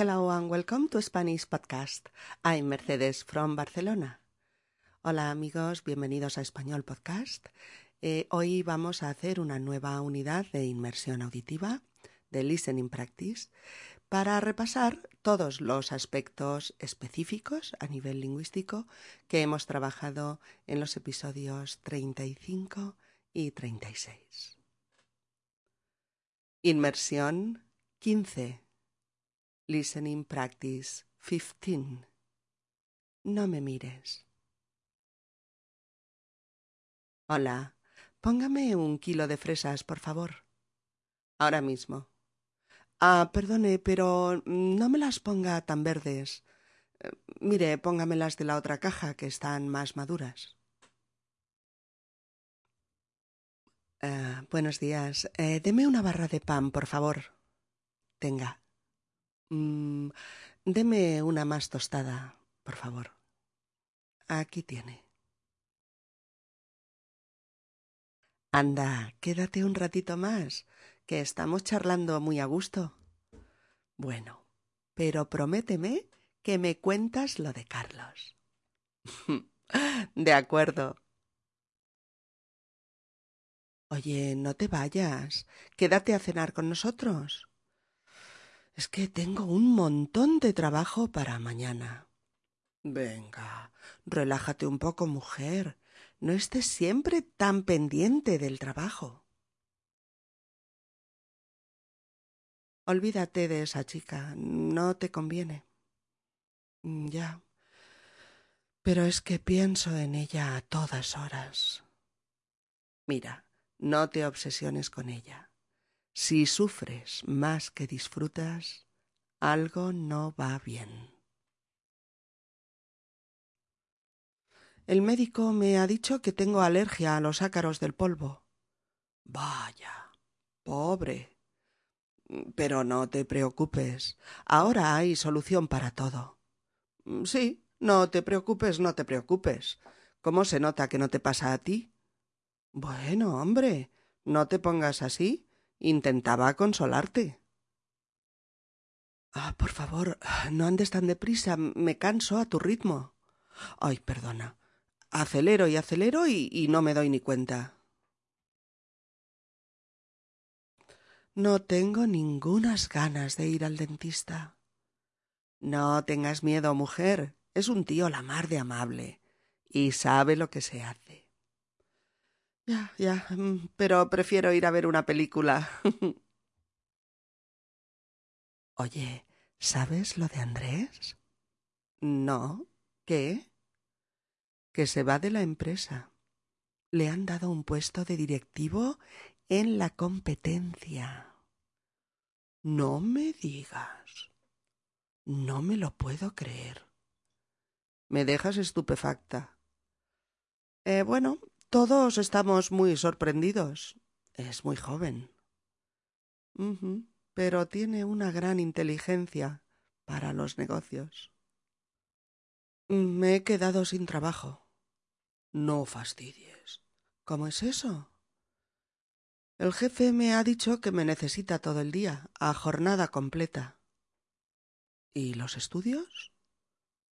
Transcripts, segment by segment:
Hello and welcome to Spanish Podcast. I'm Mercedes from Barcelona. Hola amigos, bienvenidos a Español Podcast. Eh, hoy vamos a hacer una nueva unidad de inmersión auditiva, de listening practice, para repasar todos los aspectos específicos a nivel lingüístico que hemos trabajado en los episodios 35 y 36. Inmersión 15. Listening Practice 15. No me mires. Hola, póngame un kilo de fresas, por favor. Ahora mismo. Ah, perdone, pero no me las ponga tan verdes. Eh, mire, póngamelas de la otra caja, que están más maduras. Uh, buenos días. Eh, deme una barra de pan, por favor. Tenga. Mm, deme una más tostada, por favor. Aquí tiene. Anda, quédate un ratito más, que estamos charlando muy a gusto. Bueno, pero prométeme que me cuentas lo de Carlos. de acuerdo. Oye, no te vayas. Quédate a cenar con nosotros. Es que tengo un montón de trabajo para mañana. Venga, relájate un poco, mujer. No estés siempre tan pendiente del trabajo. Olvídate de esa chica. No te conviene. Mm, ya. Pero es que pienso en ella a todas horas. Mira, no te obsesiones con ella. Si sufres más que disfrutas, algo no va bien. El médico me ha dicho que tengo alergia a los ácaros del polvo. Vaya, pobre. Pero no te preocupes. Ahora hay solución para todo. Sí, no te preocupes, no te preocupes. ¿Cómo se nota que no te pasa a ti? Bueno, hombre, no te pongas así. Intentaba consolarte. Ah, por favor, no andes tan deprisa. Me canso a tu ritmo. Ay, perdona. Acelero y acelero y, y no me doy ni cuenta. No tengo ningunas ganas de ir al dentista. No tengas miedo, mujer. Es un tío la mar de amable y sabe lo que se hace. Ya, ya, mm, pero prefiero ir a ver una película. Oye, ¿sabes lo de Andrés? No. ¿Qué? Que se va de la empresa. Le han dado un puesto de directivo en la competencia. No me digas. No me lo puedo creer. Me dejas estupefacta. Eh, bueno, todos estamos muy sorprendidos. Es muy joven. Pero tiene una gran inteligencia para los negocios. Me he quedado sin trabajo. No fastidies. ¿Cómo es eso? El jefe me ha dicho que me necesita todo el día, a jornada completa. ¿Y los estudios?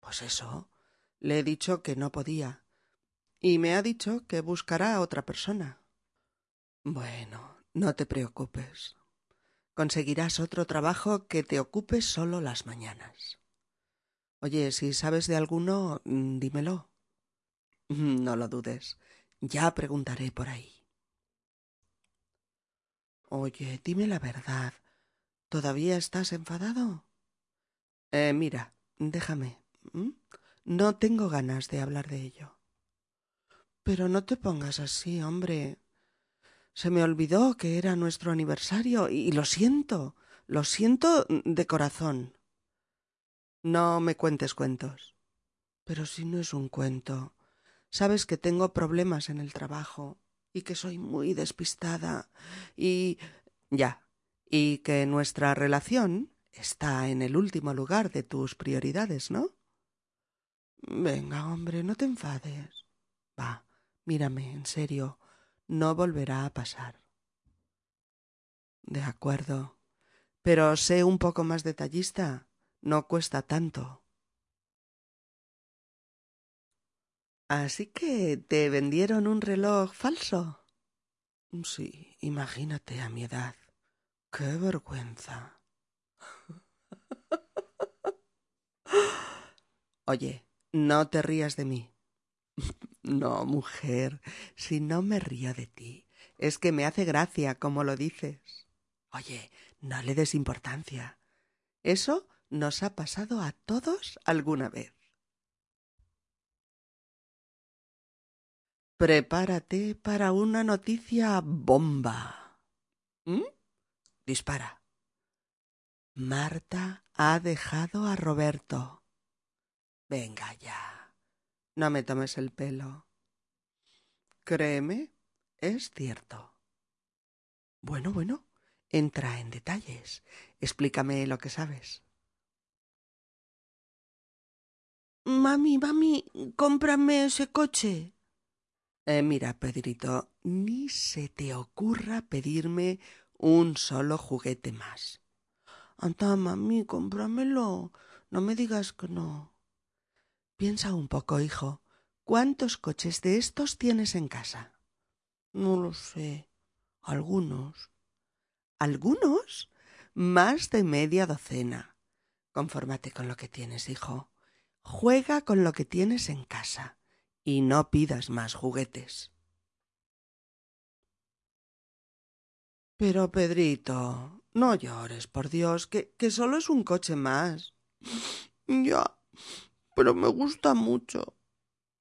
Pues eso. Le he dicho que no podía, y me ha dicho que buscará a otra persona. Bueno, no te preocupes. Conseguirás otro trabajo que te ocupe solo las mañanas. Oye, si sabes de alguno, mm, dímelo. No lo dudes. Ya preguntaré por ahí. Oye, dime la verdad. ¿Todavía estás enfadado? Eh, mira, déjame. No tengo ganas de hablar de ello. Pero no te pongas así, hombre. Se me olvidó que era nuestro aniversario y lo siento, lo siento de corazón. No me cuentes cuentos. Pero si no es un cuento. Sabes que tengo problemas en el trabajo y que soy muy despistada y. ya. y que nuestra relación está en el último lugar de tus prioridades, ¿no? Venga, hombre, no te enfades. Va, Mírame, en serio, no volverá a pasar. De acuerdo. Pero sé un poco más detallista. no cuesta tanto. Así que te vendieron un reloj falso. Sí, imagínate a mi edad. ¡Qué vergüenza! Oye, no te rías de mí. No, mujer, si no me río de ti, es que me hace gracia como lo dices. Oye, no le des importancia. Eso nos ha pasado a todos alguna vez. Prepárate para una noticia bomba. ¿Mm? Dispara. Marta ha dejado a Roberto. Venga ya. No me tomes el pelo. Créeme, es cierto. Bueno, bueno, entra en detalles. Explícame lo que sabes. Mami, mami, cómprame ese coche. Eh, mira, Pedrito, ni se te ocurra pedirme un solo juguete más. Anda, mami, cómpramelo. No me digas que no. Piensa un poco, hijo. ¿Cuántos coches de estos tienes en casa? No lo sé. Algunos. ¿Algunos? Más de media docena. Confórmate con lo que tienes, hijo. Juega con lo que tienes en casa y no pidas más juguetes. Pero, Pedrito, no llores, por Dios, que, que solo es un coche más. Ya, pero me gusta mucho.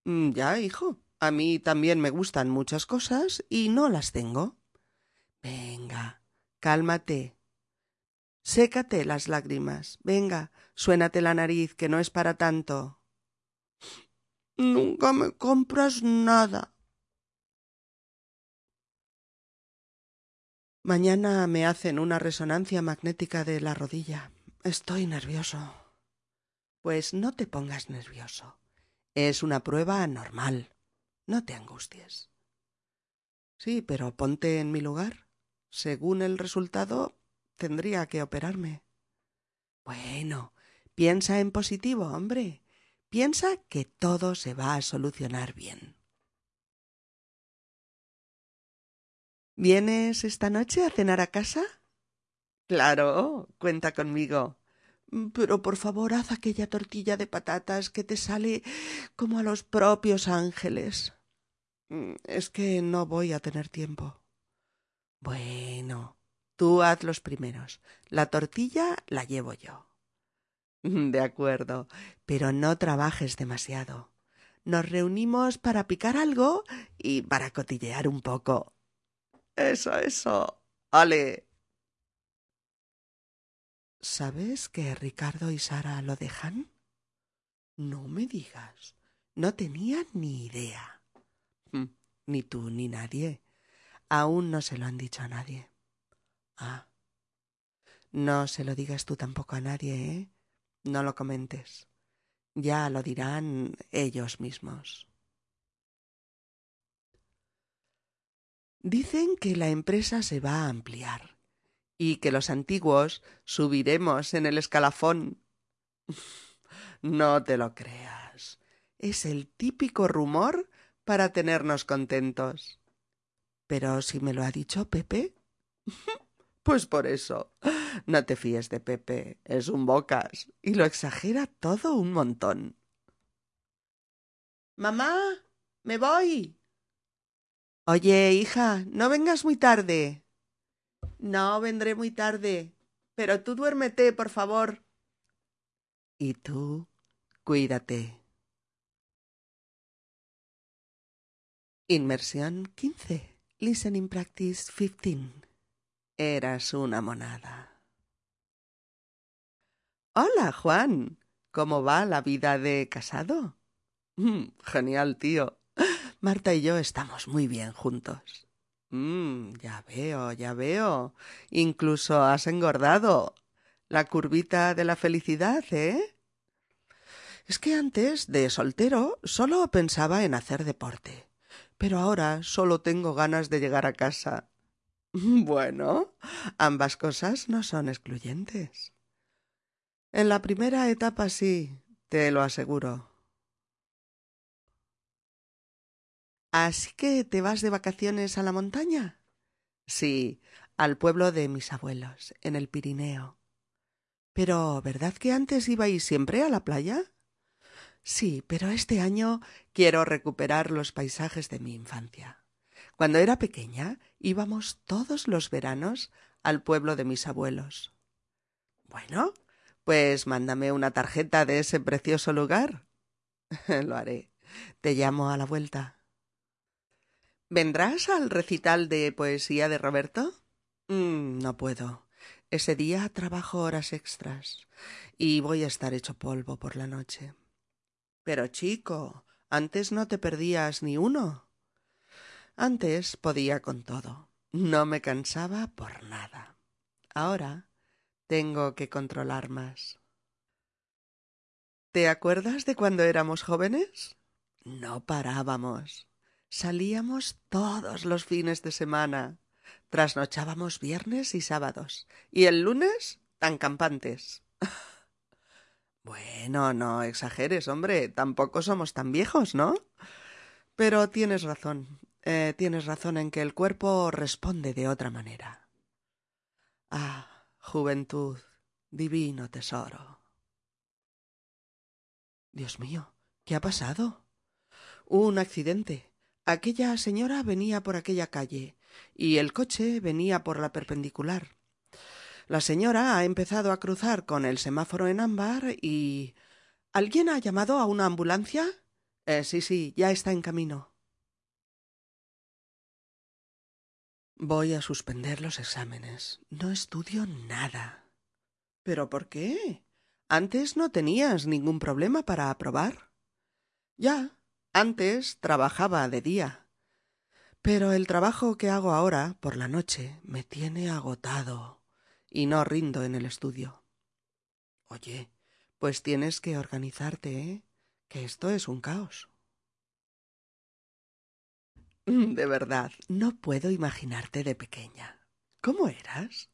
Mm, ya, hijo, a mí también me gustan muchas cosas y no las tengo. Venga, cálmate. Sécate las lágrimas. Venga, suénate la nariz, que no es para tanto. Nunca me compras nada. Mañana me hacen una resonancia magnética de la rodilla. Estoy nervioso. Pues no te pongas nervioso. Es una prueba normal. No te angusties. Sí, pero ponte en mi lugar. Según el resultado, tendría que operarme. Bueno, piensa en positivo, hombre. Piensa que todo se va a solucionar bien. ¿Vienes esta noche a cenar a casa? Claro, cuenta conmigo. Pero por favor haz aquella tortilla de patatas que te sale como a los propios ángeles. Mm, es que no voy a tener tiempo. Bueno, tú haz los primeros. La tortilla la llevo yo. De acuerdo, pero no trabajes demasiado. Nos reunimos para picar algo y para cotillear un poco. Eso, eso. Ale. ¿Sabes que Ricardo y Sara lo dejan? No me digas. No tenía ni idea. Mm, ni tú ni nadie. Aún no se lo han dicho a nadie. Ah. No se lo digas tú tampoco a nadie, ¿eh? No lo comentes. Ya lo dirán ellos mismos. Dicen que la empresa se va a ampliar y que los antiguos subiremos en el escalafón. no te lo creas. Es el típico rumor para tenernos contentos. Pero si me lo ha dicho Pepe. Pues por eso. No te fíes de Pepe. Es un bocas. Y lo exagera todo un montón. Mamá. Me voy. Oye, hija, no vengas muy tarde. No vendré muy tarde. Pero tú duérmete, por favor. Y tú, cuídate. Inmersión 15. Listening Practice 15. Eras una monada. Hola, Juan. ¿Cómo va la vida de casado? Mm, genial, tío. Marta y yo estamos muy bien juntos. Mm, ya veo, ya veo. Incluso has engordado. La curvita de la felicidad, ¿eh? Es que antes, de soltero, solo pensaba en hacer deporte. Pero ahora solo tengo ganas de llegar a casa Bueno, ambas cosas no son excluyentes. En la primera etapa sí, te lo aseguro. ¿Así que te vas de vacaciones a la montaña? Sí, al pueblo de mis abuelos, en el Pirineo. Pero ¿verdad que antes ibais siempre a la playa? Sí, pero este año quiero recuperar los paisajes de mi infancia. Cuando era pequeña íbamos todos los veranos al pueblo de mis abuelos. Bueno, pues mándame una tarjeta de ese precioso lugar. Lo haré. Te llamo a la vuelta. ¿Vendrás al recital de poesía de Roberto? Mm, no puedo. Ese día trabajo horas extras y voy a estar hecho polvo por la noche. Pero chico, antes no te perdías ni uno. Antes podía con todo. No me cansaba por nada. Ahora tengo que controlar más. ¿Te acuerdas de cuando éramos jóvenes? No parábamos. Salíamos todos los fines de semana. Trasnochábamos viernes y sábados. Y el lunes tan campantes. bueno, no exageres, hombre. Tampoco somos tan viejos, ¿no? Pero tienes razón. Eh, tienes razón en que el cuerpo responde de otra manera. Ah, juventud, divino tesoro. Dios mío, ¿qué ha pasado? Un accidente. Aquella señora venía por aquella calle y el coche venía por la perpendicular. La señora ha empezado a cruzar con el semáforo en ámbar y. ¿Alguien ha llamado a una ambulancia? Eh, sí, sí, ya está en camino. Voy a suspender los exámenes. No estudio nada. ¿Pero por qué? Antes no tenías ningún problema para aprobar. Ya, antes trabajaba de día. Pero el trabajo que hago ahora, por la noche, me tiene agotado y no rindo en el estudio. Oye, pues tienes que organizarte, ¿eh? Que esto es un caos. De verdad, no puedo imaginarte de pequeña. ¿Cómo eras?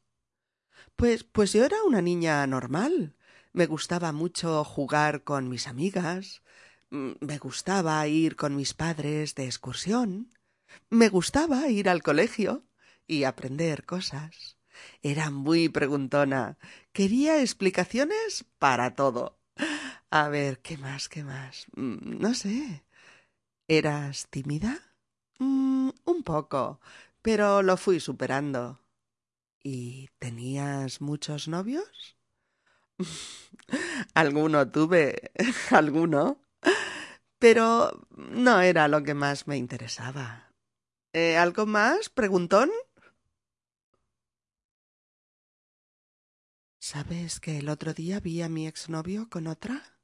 Pues, pues yo era una niña normal. Me gustaba mucho jugar con mis amigas, Mm, me gustaba ir con mis padres de excursión. Me gustaba ir al colegio y aprender cosas. Era muy preguntona. Quería explicaciones para todo. A ver, ¿qué más? ¿Qué más? Mm, no sé. ¿Eras tímida? Mm, un poco, pero lo fui superando. ¿Y tenías muchos novios? alguno tuve. alguno pero no era lo que más me interesaba. ¿Eh, ¿Algo más, preguntón? ¿Sabes que el otro día vi a mi exnovio con otra?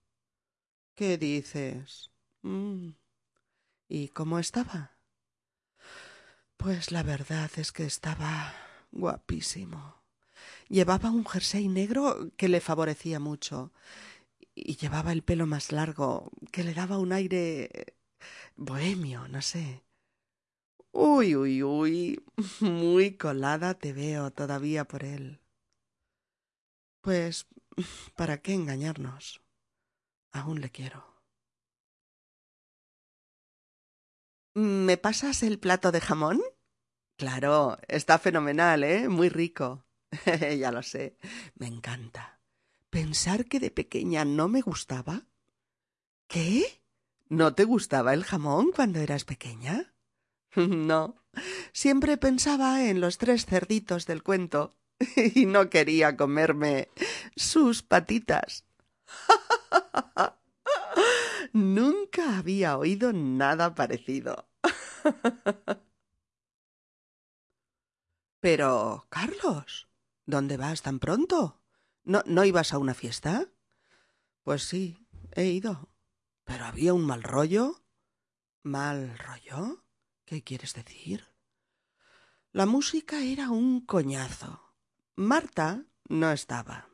¿Qué dices? Mm. ¿Y cómo estaba? Pues la verdad es que estaba guapísimo. Llevaba un jersey negro que le favorecía mucho y llevaba el pelo más largo, que le daba un aire bohemio, no sé. Uy, uy, uy, muy colada te veo todavía por él. Pues, ¿para qué engañarnos? Aún le quiero. ¿Me pasas el plato de jamón? Claro, está fenomenal, ¿eh? Muy rico. ya lo sé, me encanta pensar que de pequeña no me gustaba. ¿Qué? ¿No te gustaba el jamón cuando eras pequeña? no. Siempre pensaba en los tres cerditos del cuento y no quería comerme sus patitas. Nunca había oído nada parecido. Pero, Carlos, ¿dónde vas tan pronto? ¿No, ¿No ibas a una fiesta? Pues sí, he ido. ¿Pero había un mal rollo? ¿Mal rollo? ¿Qué quieres decir? La música era un coñazo. Marta no estaba.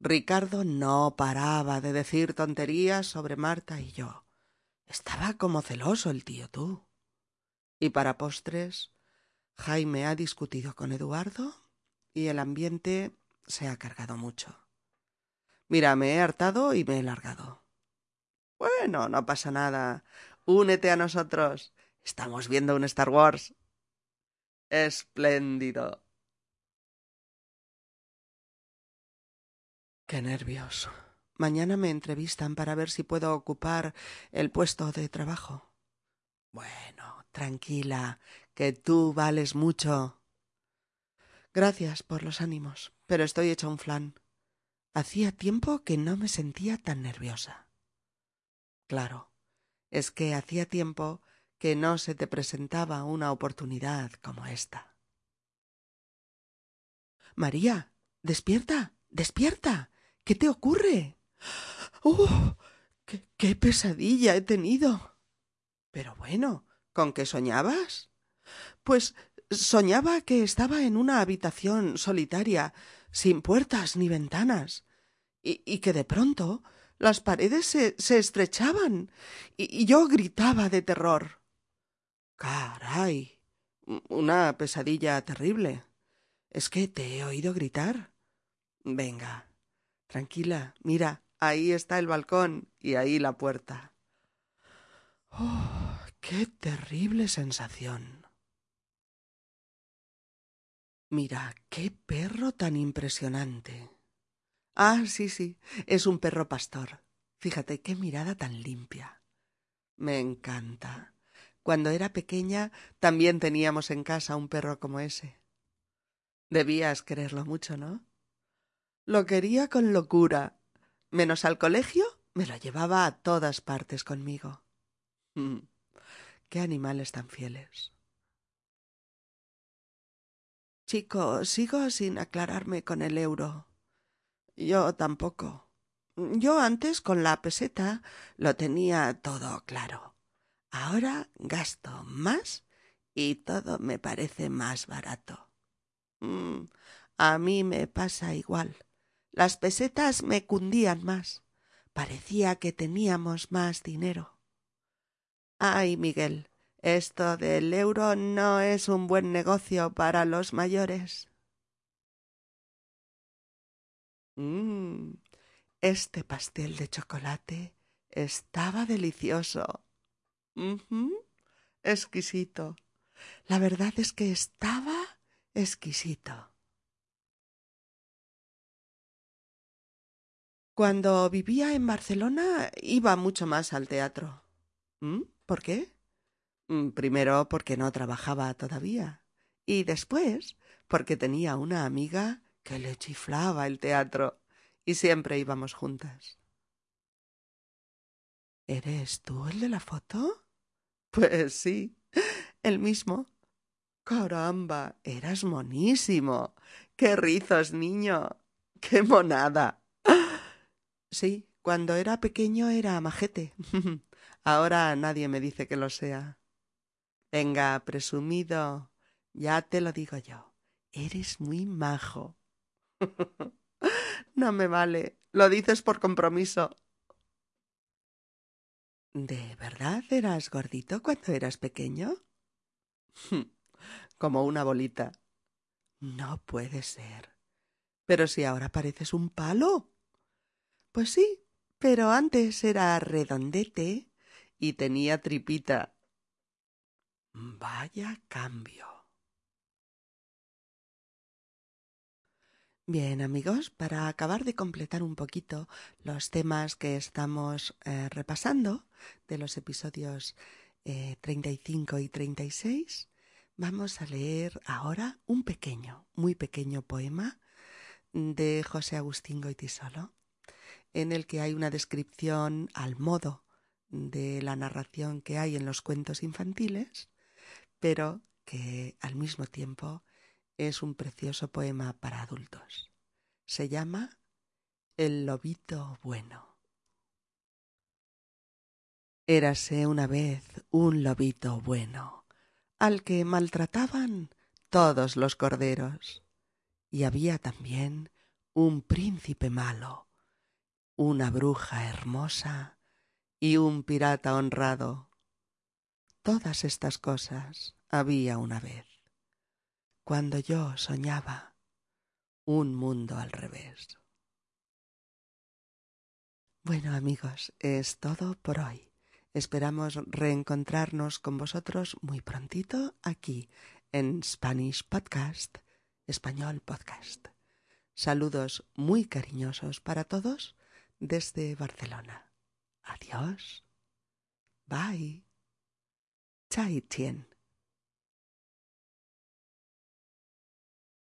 Ricardo no paraba de decir tonterías sobre Marta y yo. Estaba como celoso el tío tú. Y para postres, Jaime ha discutido con Eduardo y el ambiente se ha cargado mucho. Mira, me he hartado y me he largado. Bueno, no pasa nada. Únete a nosotros. Estamos viendo un Star Wars. Espléndido. Qué nervios. Mañana me entrevistan para ver si puedo ocupar el puesto de trabajo. Bueno, tranquila, que tú vales mucho. Gracias por los ánimos, pero estoy hecha un flan. Hacía tiempo que no me sentía tan nerviosa. Claro, es que hacía tiempo que no se te presentaba una oportunidad como esta. María, despierta, despierta. ¿Qué te ocurre? ¡Oh! ¡Qué, qué pesadilla he tenido! Pero bueno, ¿con qué soñabas? Pues soñaba que estaba en una habitación solitaria, sin puertas ni ventanas, y, que de pronto las paredes se, se estrechaban y, y yo gritaba de terror. Caray. Una pesadilla terrible. ¿Es que te he oído gritar? Venga. Tranquila. Mira, ahí está el balcón y ahí la puerta. Oh, qué terrible sensación. Mira, qué perro tan impresionante. Ah, sí, sí, es un perro pastor. Fíjate qué mirada tan limpia. Me encanta. Cuando era pequeña también teníamos en casa un perro como ese. Debías quererlo mucho, ¿no? Lo quería con locura. Menos al colegio, me lo llevaba a todas partes conmigo. Qué animales tan fieles. Chico, sigo sin aclararme con el euro. Yo tampoco. Yo antes con la peseta lo tenía todo claro. Ahora gasto más y todo me parece más barato. Mm, a mí me pasa igual. Las pesetas me cundían más. Parecía que teníamos más dinero. Ay, Miguel, esto del euro no es un buen negocio para los mayores. Mmm, este pastel de chocolate estaba delicioso. Exquisito. La verdad es que estaba exquisito. Cuando vivía en Barcelona iba mucho más al teatro. ¿Mm? ¿Por qué? Mm, primero porque no trabajaba todavía. Y después porque tenía una amiga que le chiflaba el teatro y siempre íbamos juntas. ¿Eres tú el de la foto? Pues sí, el mismo. Caramba, eras monísimo. Qué rizos, niño. Qué monada. Sí, cuando era pequeño era majete. Ahora nadie me dice que lo sea. Venga, presumido. Ya te lo digo yo. Eres muy majo. no me vale. Lo dices por compromiso. ¿De verdad eras gordito cuando eras pequeño? Como una bolita. No puede ser. Pero si ahora pareces un palo. Pues sí, pero antes era redondete y tenía tripita. Vaya cambio. Bien, amigos, para acabar de completar un poquito los temas que estamos eh, repasando de los episodios eh, 35 y 36, vamos a leer ahora un pequeño, muy pequeño poema de José Agustín Goitisolo, en el que hay una descripción al modo de la narración que hay en los cuentos infantiles, pero que al mismo tiempo es un precioso poema para adultos. Se llama El lobito bueno. Érase una vez un lobito bueno, al que maltrataban todos los corderos, y había también un príncipe malo, una bruja hermosa y un pirata honrado. Todas estas cosas había una vez cuando yo soñaba un mundo al revés. Bueno amigos, es todo por hoy. Esperamos reencontrarnos con vosotros muy prontito aquí en Spanish Podcast, Español Podcast. Saludos muy cariñosos para todos desde Barcelona. Adiós. Bye. 再见